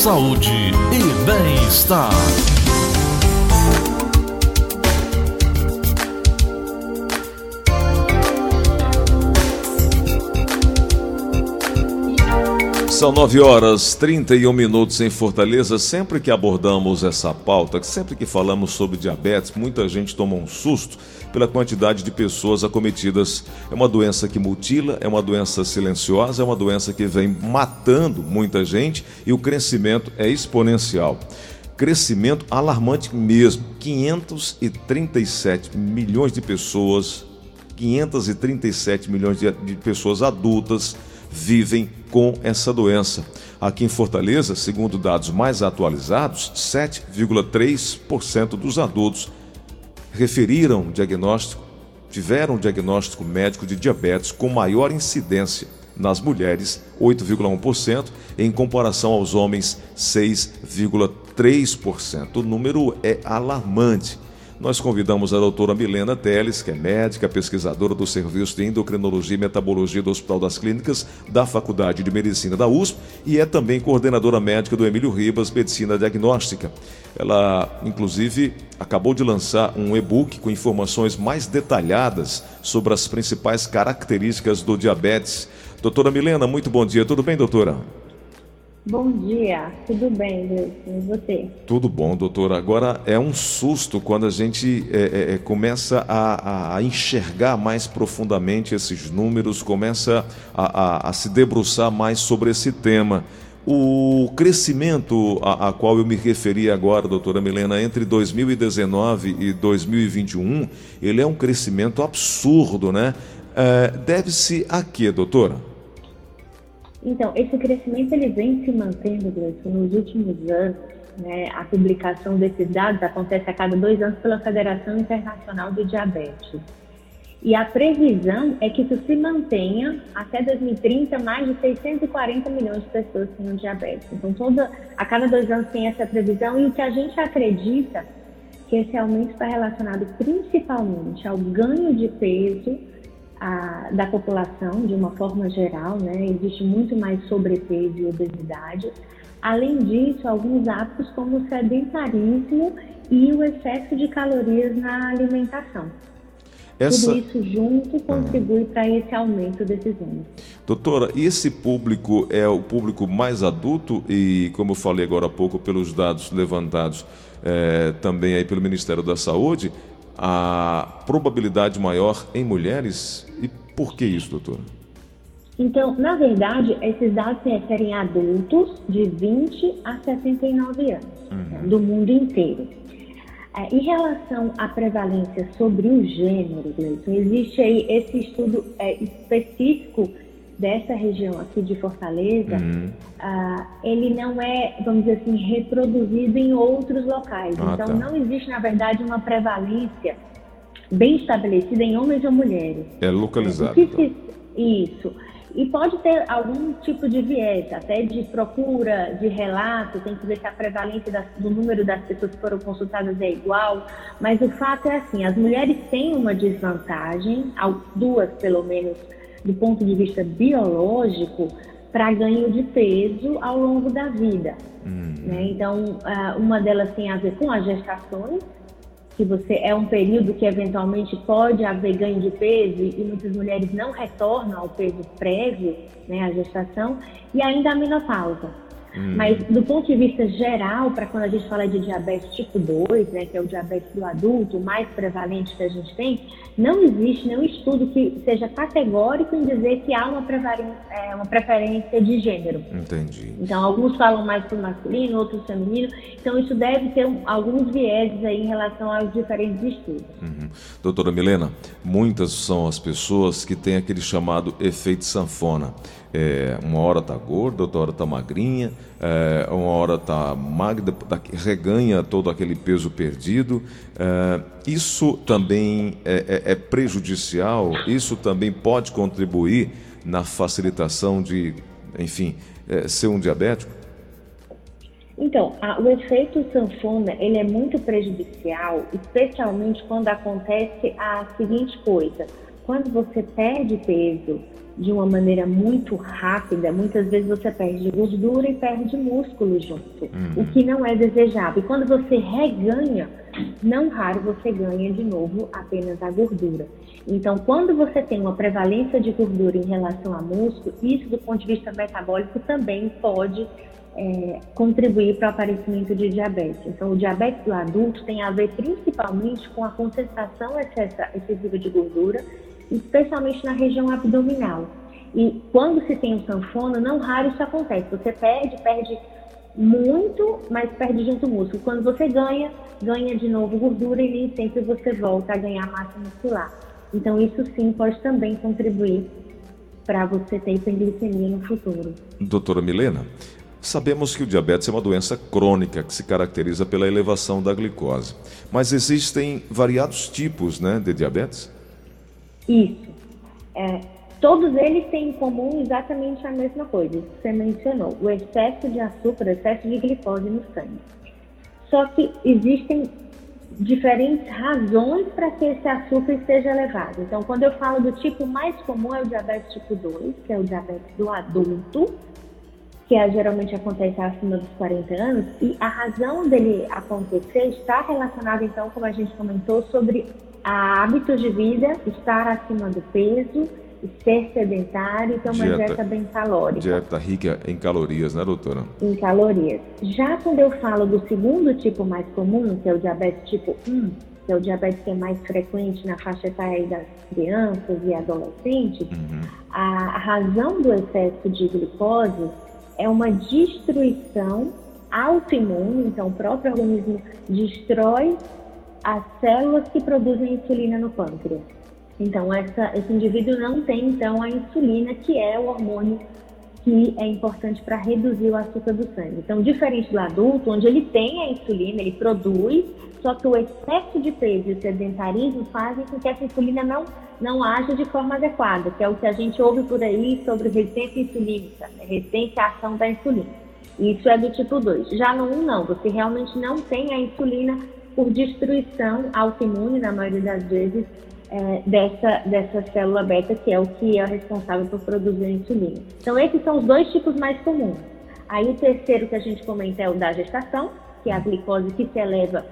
saúde e bem-estar. São 9 horas 31 minutos em Fortaleza. Sempre que abordamos essa pauta, sempre que falamos sobre diabetes, muita gente toma um susto pela quantidade de pessoas acometidas. É uma doença que mutila, é uma doença silenciosa, é uma doença que vem matando muita gente e o crescimento é exponencial. Crescimento alarmante mesmo. 537 milhões de pessoas, 537 milhões de, pessoas adultas vivem com essa doença. Aqui em Fortaleza, segundo dados mais atualizados, 7,3% dos adultos referiram diagnóstico, tiveram diagnóstico médico de diabetes com maior incidência. Nas mulheres, 8,1%, em comparação aos homens, 6,3%. O número é alarmante nós convidamos a doutora Milena Teles, que é médica, pesquisadora do Serviço de Endocrinologia e Metabologia do Hospital das Clínicas da Faculdade de Medicina da USP e é também coordenadora médica do Emílio Ribas Medicina Diagnóstica. Ela, inclusive, acabou de lançar um e-book com informações mais detalhadas sobre as principais características do diabetes. Doutora Milena, muito bom dia. Tudo bem, doutora? Bom dia, tudo bem, Deus? E você? Tudo bom, doutora. Agora é um susto quando a gente é, é, é, começa a, a, enxergar mais profundamente esses números, começa a, a, a, se debruçar mais sobre esse tema. O crescimento a, a qual eu me referi agora, doutora Milena, entre 2019 e 2021, ele é um crescimento absurdo, né? É, Deve-se a quê, doutora? Então, esse crescimento ele vem se mantendo, nos últimos anos. Né? A publicação desses dados acontece a cada dois anos pela Federação Internacional do Diabetes. E a previsão é que isso se mantenha até 2030, mais de 640 milhões de pessoas tenham diabetes. Então, toda, a cada dois anos tem essa previsão e o que a gente acredita que esse aumento está relacionado principalmente ao ganho de peso a, da população de uma forma geral, né? Existe muito mais sobrepeso e obesidade. Além disso, alguns hábitos como o sedentarismo e o excesso de calorias na alimentação. Essa... Tudo isso junto contribui para esse aumento desses índices. Doutora, esse público é o público mais adulto e, como eu falei agora há pouco, pelos dados levantados é, também aí pelo Ministério da Saúde, a probabilidade maior em mulheres? E por que isso, doutora? Então, na verdade, esses dados se referem a adultos de 20 a 69 anos, uhum. do mundo inteiro. É, em relação à prevalência sobre o gênero, Gleison, existe aí esse estudo é, específico dessa região aqui de Fortaleza, uhum. uh, ele não é, vamos dizer assim, reproduzido em outros locais. Ah, então, tá. não existe, na verdade, uma prevalência bem estabelecida em homens ou mulheres. É localizado. Então. Se, isso. E pode ter algum tipo de viés, até de procura, de relato, tem que ver se a prevalência das, do número das pessoas que foram consultadas é igual, mas o fato é assim, as mulheres têm uma desvantagem, duas pelo menos, do ponto de vista biológico para ganho de peso ao longo da vida. Uhum. Né? Então, uma delas tem a ver com as gestações, que você é um período que eventualmente pode haver ganho de peso e muitas mulheres não retornam ao peso prévio, né, à gestação, e ainda a menopausa. Hum. Mas do ponto de vista geral, para quando a gente fala de diabetes tipo 2, né, que é o diabetes do adulto, mais prevalente que a gente tem, não existe nenhum estudo que seja categórico em dizer que há uma, é, uma preferência de gênero. Entendi. Então, alguns falam mais para o masculino, outros feminino. Então, isso deve ter um, alguns vieses aí em relação aos diferentes estudos. Uhum. Doutora Milena, muitas são as pessoas que têm aquele chamado efeito sanfona. É, uma hora está gorda, outra hora está magrinha, é, uma hora está magra, tá, reganha todo aquele peso perdido. É, isso também é, é, é, prejudicial, isso também pode contribuir na facilitação de, enfim, é, ser um diabético? Então, a, o efeito sanfona ele é muito prejudicial, especialmente quando acontece a seguinte coisa: quando você perde peso de uma maneira muito rápida, muitas vezes você perde gordura e perde músculo junto, uhum. o que não é desejável. E quando você reganha, não raro você ganha de novo apenas a gordura. Então, quando você tem uma prevalência de gordura em relação a músculo, isso do ponto de vista metabólico também pode é, contribuir para o aparecimento de diabetes. Então, o diabetes do adulto tem a ver principalmente com a concentração excessiva de gordura especialmente na região abdominal. E quando se tem um sanfona, não raro isso acontece. Você perde, perde muito, mas perde junto músculo. Quando você ganha, ganha de novo gordura e nem sempre você volta a ganhar massa muscular. Então isso sim pode também contribuir para você ter hipoglicemia no futuro. Doutora Milena, sabemos que o diabetes é uma doença crônica que se caracteriza pela elevação da glicose. Mas existem variados tipos né, de diabetes? Isso. É, todos eles têm em comum exatamente a mesma coisa, que você mencionou, o excesso de açúcar, o excesso de glicose no sangue. Só que existem diferentes razões para que esse açúcar esteja elevado. Então, quando eu falo do tipo mais comum, é o diabetes tipo 2, que é o diabetes do adulto, que é, geralmente acontece acima dos 40 anos, e a razão dele acontecer está relacionada, então, como a gente comentou, sobre a hábitos de vida, estar acima do peso, ser sedentário e ter uma dieta, dieta bem calórica. Dieta rica em calorias, né, doutora? Em calorias. Já quando eu falo do segundo tipo mais comum, que é o diabetes tipo 1, que é o diabetes que é mais frequente na faixa etária das crianças e adolescentes, uhum. a razão do excesso de glicose é uma destruição autoimune, então o próprio organismo destrói as células que produzem insulina no pâncreas. Então, essa, esse indivíduo não tem, então, a insulina, que é o hormônio que é importante para reduzir o açúcar do sangue. Então, diferente do adulto, onde ele tem a insulina, ele produz, só que o excesso de peso e o sedentarismo fazem com que essa insulina não, não haja de forma adequada, que é o que a gente ouve por aí sobre resistência insulínica, né? resistência à ação da insulina. Isso é do tipo 2. Já no 1, não, você realmente não tem a insulina por destruição autoimune, na maioria das vezes, é, dessa, dessa célula beta, que é o que é responsável por produzir a insulina. Então, esses são os dois tipos mais comuns. Aí, o terceiro que a gente comenta é o da gestação, que é a glicose que se eleva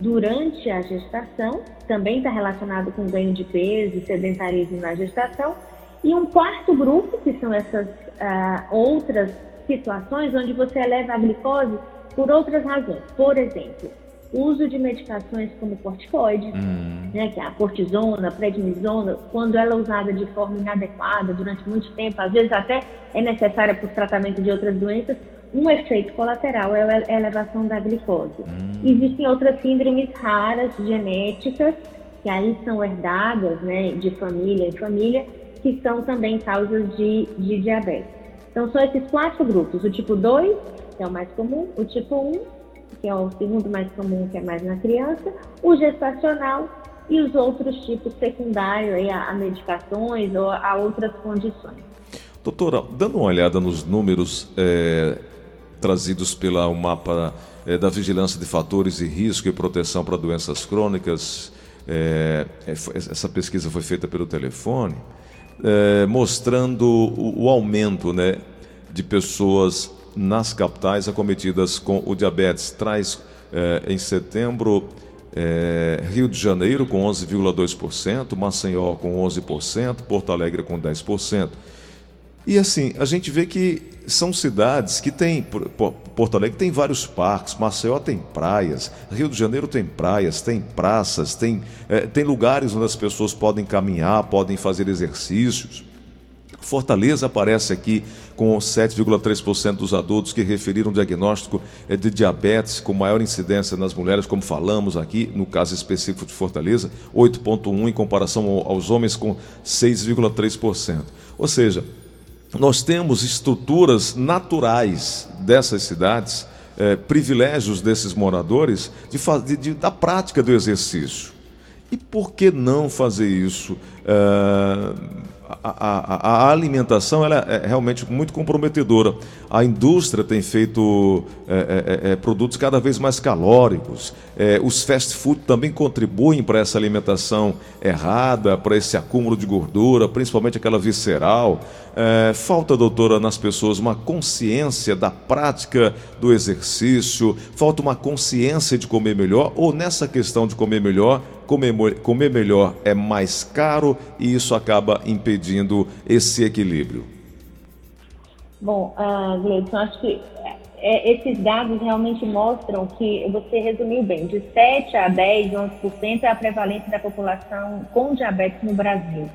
durante a gestação, também está relacionado com ganho de peso e sedentarismo na gestação. E um quarto grupo, que são essas uh, outras situações onde você eleva a glicose por outras razões. Por exemplo, uso de medicações como corticoide, hum. né, que é a cortisona, prednisona, quando ela é usada de forma inadequada durante muito tempo, às vezes até é necessária para o tratamento de outras doenças, um efeito colateral é a elevação da glicose. Hum. Existem outras síndromes raras, genéticas, que aí são herdadas né, de família em família, que são também causas de, de diabetes. Então, são esses quatro grupos: o tipo 2, que é o mais comum, o tipo 1, que é o segundo mais comum, que é mais na criança, o gestacional e os outros tipos secundários a, a medicações ou a outras condições. Doutora, dando uma olhada nos números é, trazidos pelo mapa é, da vigilância de fatores de risco e proteção para doenças crônicas, é, é essa pesquisa foi feita pelo telefone, é, mostrando o, o aumento né, de pessoas nas capitais acometidas com o diabetes. Traz eh, em setembro eh, Rio de Janeiro com 11,2%, Maceió com 11%, Porto Alegre com 10%. E assim, a gente vê que são cidades que têm. Porto Alegre tem vários parques, Maceió tem praias, Rio de Janeiro tem praias, tem praças, tem, é, tem lugares onde as pessoas podem caminhar, podem fazer exercícios. Fortaleza aparece aqui com 7,3% dos adultos que referiram diagnóstico de diabetes com maior incidência nas mulheres, como falamos aqui, no caso específico de Fortaleza, 8,1% em comparação aos homens com 6,3%. Ou seja, nós temos estruturas naturais dessas cidades, eh, privilégios desses moradores de, de, de, da prática do exercício. E por que não fazer isso? Uh, a, a, a, alimentação ela é realmente muito comprometedora. A indústria tem feito é, é, é, produtos cada vez mais calóricos. É, os fast food também contribuem para essa alimentação errada, para esse acúmulo de gordura, principalmente aquela visceral. É, falta, doutora, nas pessoas uma consciência da prática do exercício, falta uma consciência de comer melhor, ou nessa questão de comer melhor, comer, comer melhor é mais caro e isso acaba impedindo esse equilíbrio? Bom, uh, Gleison, acho que é, esses dados realmente mostram que, você resumiu bem, de 7 a 10, 11% é a prevalência da população com diabetes no Brasil.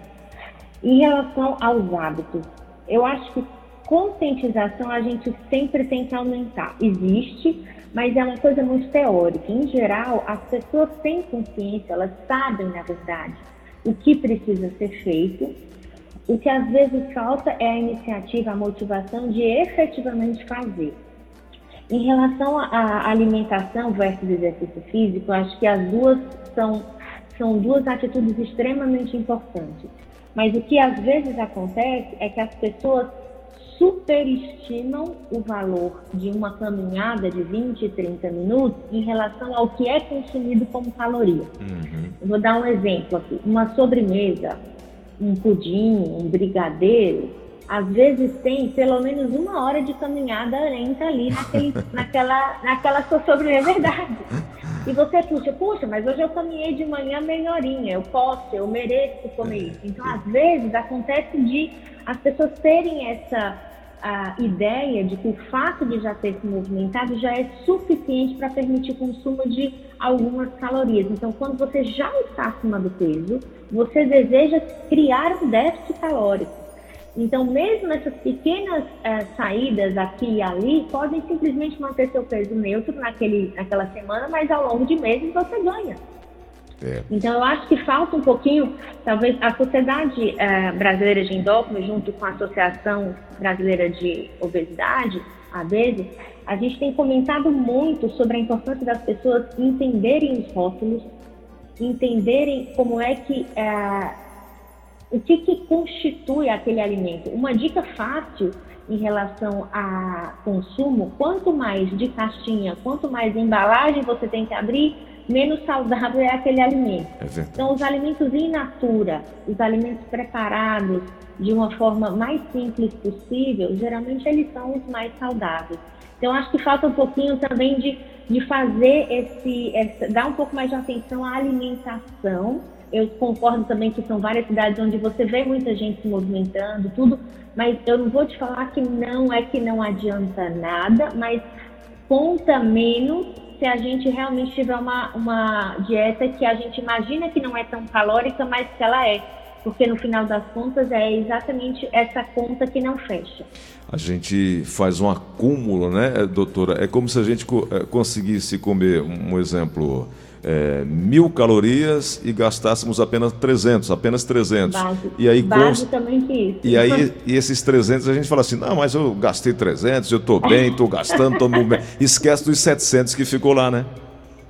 Em relação aos hábitos, eu acho que conscientização a gente sempre tem que aumentar. Existe, mas é uma coisa muito teórica. Em geral, as pessoas têm consciência, elas sabem, na verdade, o que precisa ser feito. O que às vezes falta é a iniciativa, a motivação de efetivamente fazer. Em relação à alimentação versus exercício físico, acho que as duas são, são duas atitudes extremamente importantes. Mas o que às vezes acontece é que as pessoas superestimam o valor de uma caminhada de 20, 30 minutos em relação ao que é consumido como caloria. Uhum. vou dar um exemplo aqui. Uma sobremesa, um pudim, um brigadeiro, às vezes tem pelo menos uma hora de caminhada lenta ali naquele, naquela, naquela sua sobremesa, é verdade. E você puxa, puxa, mas hoje eu caminhei de manhã melhorinha, eu posso, eu mereço comer isso. Então, às vezes, acontece de as pessoas terem essa a ideia de que o fato de já ter se movimentado já é suficiente para permitir o consumo de algumas calorias. Então, quando você já está acima do peso, você deseja criar um déficit calórico. Então, mesmo essas pequenas é, saídas aqui e ali podem simplesmente manter seu peso neutro naquele, naquela semana, mas ao longo de meses você ganha. É. Então, eu acho que falta um pouquinho, talvez a Sociedade é, Brasileira de Endócrino, junto com a Associação Brasileira de Obesidade, a BED, a gente tem comentado muito sobre a importância das pessoas entenderem os rótulos, entenderem como é que é, o que, que constitui aquele alimento. Uma dica fácil em relação a consumo, quanto mais de caixinha, quanto mais embalagem você tem que abrir, menos saudável é aquele alimento. É então, os alimentos in natura, os alimentos preparados de uma forma mais simples possível, geralmente eles são os mais saudáveis. Então, acho que falta um pouquinho também de, de fazer esse, essa, dar um pouco mais de atenção à alimentação. Eu concordo também que são várias cidades onde você vê muita gente se movimentando, tudo, mas eu não vou te falar que não é que não adianta nada, mas conta menos se a gente realmente tiver uma, uma dieta que a gente imagina que não é tão calórica, mas que ela é. Porque no final das contas é exatamente essa conta que não fecha. A gente faz um acúmulo, né, doutora? É como se a gente eh, conseguisse comer, um exemplo, é, mil calorias e gastássemos apenas 300, apenas 300. Base, e aí, basicamente isso. E aí e esses 300 a gente fala assim, não, mas eu gastei 300, eu estou bem, estou gastando, estou bem. Esquece dos 700 que ficou lá, né?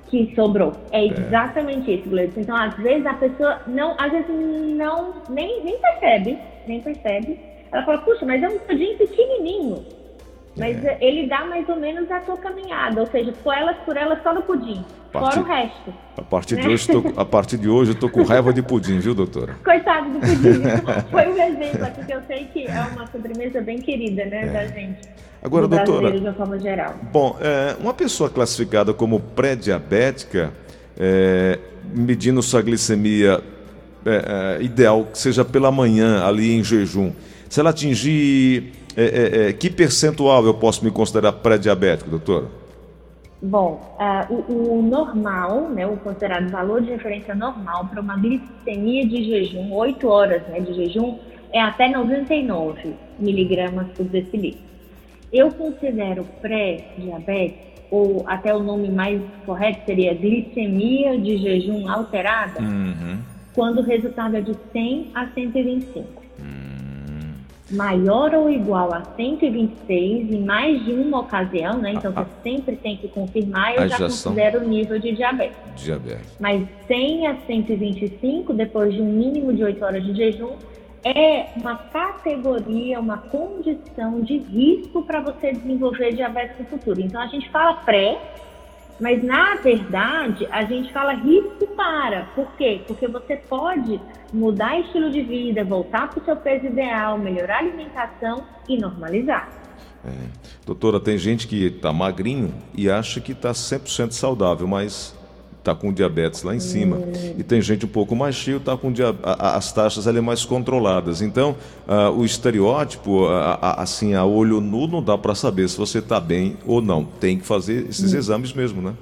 Que sobrou. É exatamente é. isso, Gleison. Então, às vezes a pessoa não, às vezes não, nem, nem percebe, nem percebe. Ela fala, puxa, mas é um pudim pequenininho. Mas é. ele dá mais ou menos a tua caminhada, ou seja, por elas por elas só no pudim, fora o resto. A partir, né? de hoje, tô, a partir de hoje eu tô com raiva de pudim, viu, doutora? Coitado do pudim. Foi um exemplo aqui que eu sei que é uma sobremesa bem querida, né, é. da gente. Agora, doutora, de uma forma geral. Bom, é, uma pessoa classificada como pré-diabética, é, medindo sua glicemia é, é, ideal, que seja pela manhã, ali em jejum, se ela atingir é, é, que percentual eu posso me considerar pré-diabético, doutor? Bom, uh, o, o, normal, né, o considerado valor de referência normal para uma glicemia de jejum, 8 horas né, de jejum, é até 99 miligramas por decilitro. Eu considero pré-diabetes, ou até o nome mais correto seria glicemia de jejum alterada, uhum. quando o resultado é de 100 a 125. maior ou igual a 126 em mais de uma ocasião, né? Então você sempre tem que confirmar, eu já considero o nível de diabetes. Diabetes. Mas 100 a 125, depois de um mínimo de 8 horas de jejum, é uma categoria, uma condição de risco para você desenvolver diabetes no futuro. Então a gente fala pré, mas na verdade a gente fala risco para. Por quê? Porque você pode mudar estilo de vida, voltar para o seu peso ideal, melhorar a alimentação e normalizar. É. Doutora, tem gente que está magrinho e acha que está 100% saudável, mas está com diabetes lá em cima. E tem gente um pouco mais cheio, está com as taxas ali mais controladas. Então, uh, o estereótipo, uh, assim, a olho nu, não dá para saber se você está bem ou não. Tem que fazer esses hum. exames mesmo, né?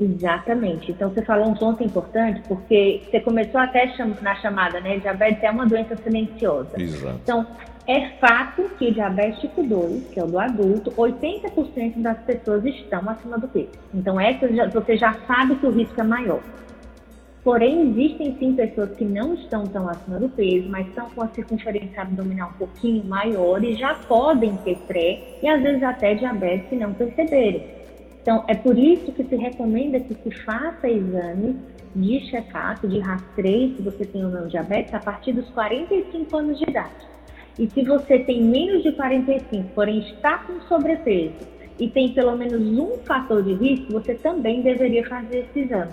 Exatamente. Então, você falou um ponto importante, porque você começou até na chamada, né? Diabetes é uma doença silenciosa. Exato. Então, é fato que diabetes tipo 2, que é o do adulto, 80% das pessoas estão acima do peso. Então, essa você já sabe que o risco é maior. Porém, existem sim pessoas que não estão tão acima do peso, mas estão com a circunferência abdominal um pouquinho maior e já podem ter pré e às vezes até diabetes se não perceberem. Então, é por isso que se recomenda que se faça exames de check-up, de rastreio, se você tem ou não diabetes, a partir dos 45 anos de idade. E se você tem menos de 45, porém está com sobrepeso e tem pelo menos um fator de risco, você também deveria fazer esse exame.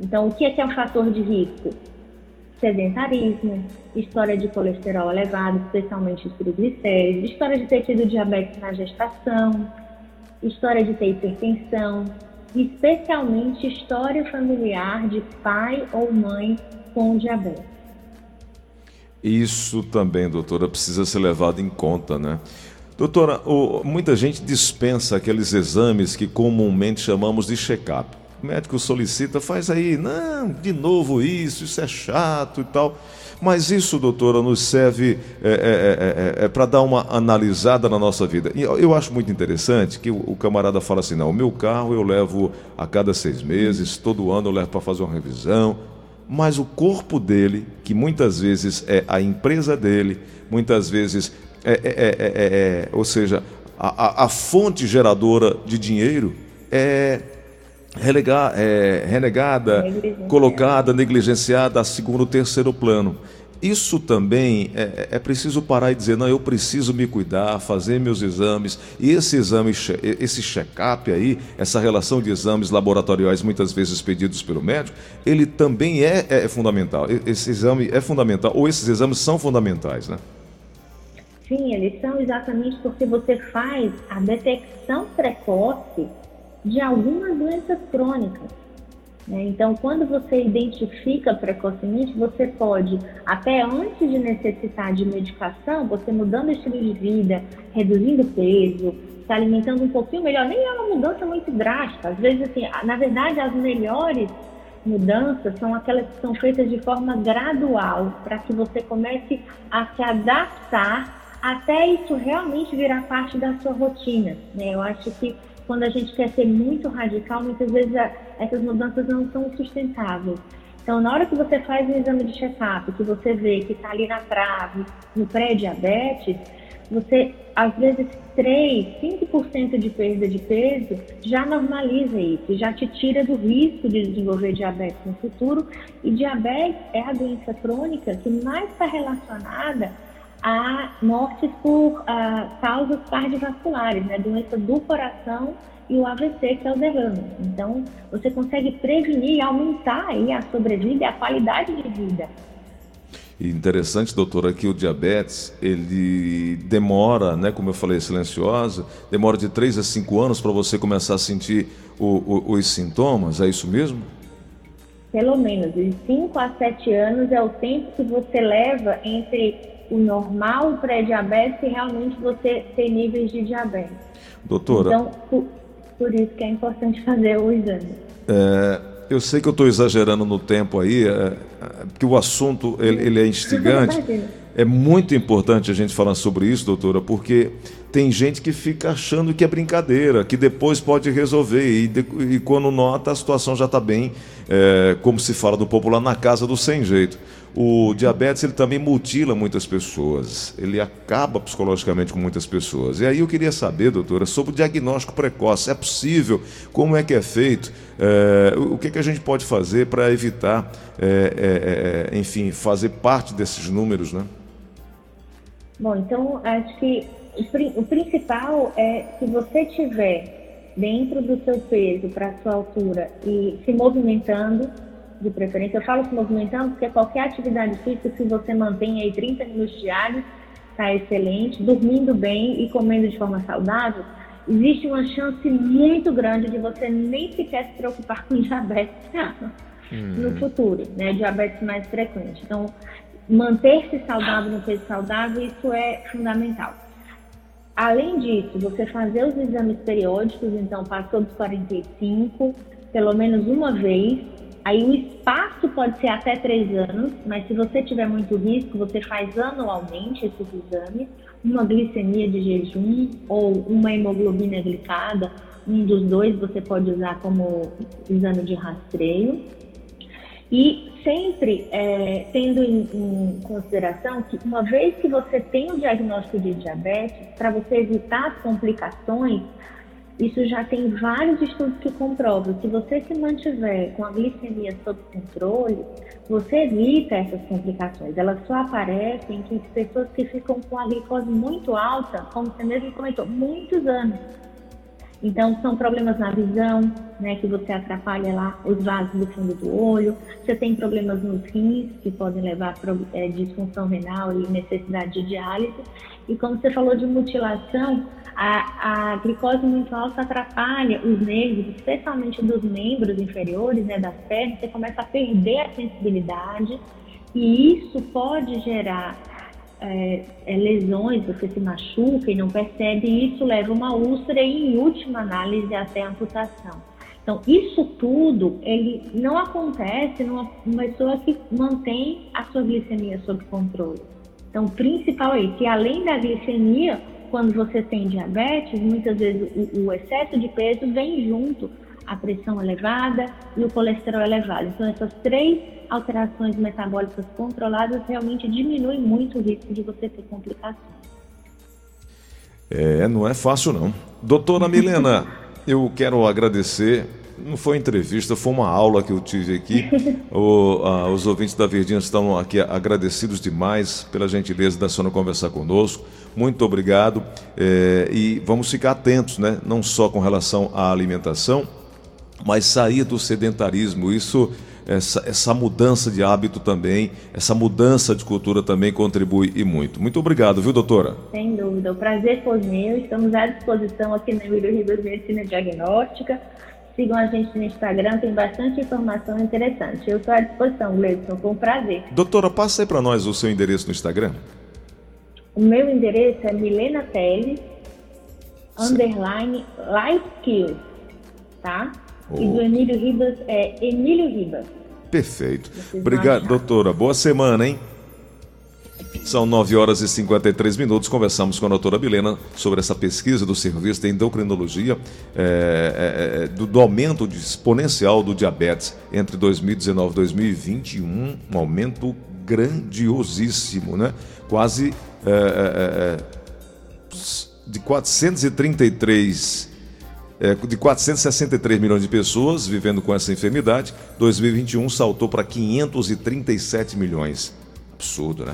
Então, o que é, que é um fator de risco? Sedentarismo, história de colesterol elevado, especialmente os triglicéridos, história de ter tido diabetes na gestação, história de ter hipertensão, especialmente história familiar de pai ou mãe com diabetes. Isso também, doutora, precisa ser levado em conta, né? Doutora, o, muita gente dispensa aqueles exames que comumente chamamos de check-up. O médico solicita, faz aí, não, de novo isso, isso é chato e tal. Mas isso, doutora, nos serve é, é, é, é para dar uma analisada na nossa vida. E eu acho muito interessante que o, o, camarada fala assim: não, o meu carro eu levo a cada seis meses, todo ano eu levo para fazer uma revisão, mas o corpo dele, que muitas vezes é a empresa dele, muitas vezes é, é, é, é ou seja, a, a, fonte geradora de dinheiro é, relegar, é renegada, colocada, negligenciada a segundo, terceiro plano. Isso também é, é, preciso parar e dizer, não, eu preciso me cuidar, fazer meus exames. E esse exame, esse check-up aí, essa relação de exames laboratoriais muitas vezes pedidos pelo médico, ele também é, é, é fundamental. Esse exame é fundamental, ou esses exames são fundamentais, né? Sim, eles são exatamente porque você faz a detecção precoce de algumas doenças crônicas. Né? Então, quando você identifica precocemente, você pode, até antes de necessitar de medicação, você mudando o estilo de vida, reduzindo peso, se alimentando um pouquinho melhor, nem é uma mudança muito drástica. Às vezes, assim, na verdade, as melhores mudanças são aquelas que são feitas de forma gradual, para que você comece a se adaptar até isso realmente virar parte da sua rotina. Né? Eu acho que quando a gente quer ser muito radical, muitas vezes a, essas mudanças não são sustentáveis. Então, na hora que você faz um exame de check-up, que você vê que está ali na trave, no pré-diabetes, você, às vezes, 3, 5% de perda de peso já normaliza isso, já te tira do risco de desenvolver diabetes no futuro. E diabetes é a doença crônica que mais está relacionada a mortes por uh, causas cardiovasculares, né, doença do coração e o AVC, que é o derrame. Então, você consegue prevenir e aumentar aí a sobrevida e a qualidade de vida. Interessante, doutora, que o diabetes, ele demora, né, como eu falei, silenciosa, demora de 3 a 5 anos para você começar a sentir o, o, os sintomas, é isso mesmo? Pelo menos, de 5 a 7 anos é o tempo que você leva entre o normal, o pré-diabetes e realmente você ter níveis de diabetes. Doutora. Então, por, por isso que é importante fazer o exame. É, eu sei que eu estou exagerando no tempo aí, é, é, porque o assunto ele, ele é instigante. É muito importante a gente falar sobre isso, doutora, porque tem gente que fica achando que é brincadeira, que depois pode resolver e, de, e quando nota a situação já está bem, é, como se fala do popular, na casa do sem jeito. O diabetes ele também mutila muitas pessoas, ele acaba psicologicamente com muitas pessoas. E aí eu queria saber, doutora, sobre o diagnóstico precoce. É possível? Como é que é feito? É, o que, que a gente pode fazer para evitar, é, é, enfim, fazer parte desses números, né? Bom, então acho que o, o principal é se você tiver dentro do seu peso para a sua altura e se movimentando, de preferência, eu falo se movimentando porque qualquer atividade física, se você mantém aí 30 minutos diários, está excelente, dormindo bem e comendo de forma saudável, existe uma chance muito grande de você nem sequer se preocupar com diabetes no uhum. futuro, né? Diabetes mais frequente. Então, manter-se saudável no peso saudável, isso é fundamental. Além disso, você fazer os exames periódicos, então passou dos 45, pelo menos uma vez. Aí o espaço pode ser até três anos, mas se você tiver muito risco, você faz anualmente esses exames. Uma glicemia de jejum ou uma hemoglobina glicada, um dos dois você pode usar como exame de rastreio. E sempre é, tendo em, em, consideração que uma vez que você tem o diagnóstico de diabetes, para você evitar as complicações, isso já tem vários estudos que comprovam. Se você se mantiver com a glicemia sob controle, você evita essas complicações. Elas só aparecem em pessoas que ficam com a glicose muito alta, como você mesmo comentou, muitos anos. Então, são problemas na visão, né, que você atrapalha lá os vasos do fundo do olho. Você tem problemas nos rins, que podem levar a é, disfunção renal e necessidade de diálise. E como você falou de mutilação, a, a glicose muito alta atrapalha os nervos, especialmente dos membros inferiores, né, das pernas. Você começa a perder a sensibilidade e isso pode gerar é, é, lesões, você se machuca e não percebe, e isso leva a uma úlcera e, em última análise, até amputação. Então, isso tudo, ele não acontece numa pessoa que mantém a sua glicemia sob controle. Então, o principal é que, além da glicemia, quando você tem diabetes, muitas vezes o, o excesso de peso vem junto a pressão elevada e o colesterol elevado. Então, essas três alterações metabólicas controladas realmente diminuem muito o risco de você ter complicações. É, não é fácil não. Doutora Milena, eu quero agradecer. Não foi entrevista, foi uma aula que eu tive aqui. O, a, os ouvintes da Verdinha estão aqui agradecidos demais pela gentileza da senhora conversar conosco. Muito obrigado. É, e vamos ficar atentos, né? Não só com relação à alimentação, mas sair do sedentarismo. Isso, essa, essa mudança de hábito também, essa mudança de cultura também contribui e muito. Muito obrigado, viu, doutora? Sem dúvida, o prazer foi meu. Estamos à disposição aqui na Emílio Ribas Medicina Diagnóstica. Sigam a gente no Instagram, tem bastante informação interessante. Eu estou à disposição, Gleison, com prazer. Doutora, passa aí para nós o seu endereço no Instagram. O meu endereço é Milena Teles, underline Life Skills, tá? E do Emílio Ribas é Emílio Ribas. Perfeito. Obrigado, doutora. Boa semana, hein? São 9 horas e 53 minutos. Conversamos com a doutora Bilena sobre essa pesquisa do serviço de endocrinologia é, é, é do, do, aumento exponencial do diabetes entre 2019 e 2021. Um aumento grandiosíssimo, né? Quase é, é, é, de 433 é, de 463 milhões de pessoas vivendo com essa enfermidade, 2021 saltou para 537 milhões. Absurdo, né?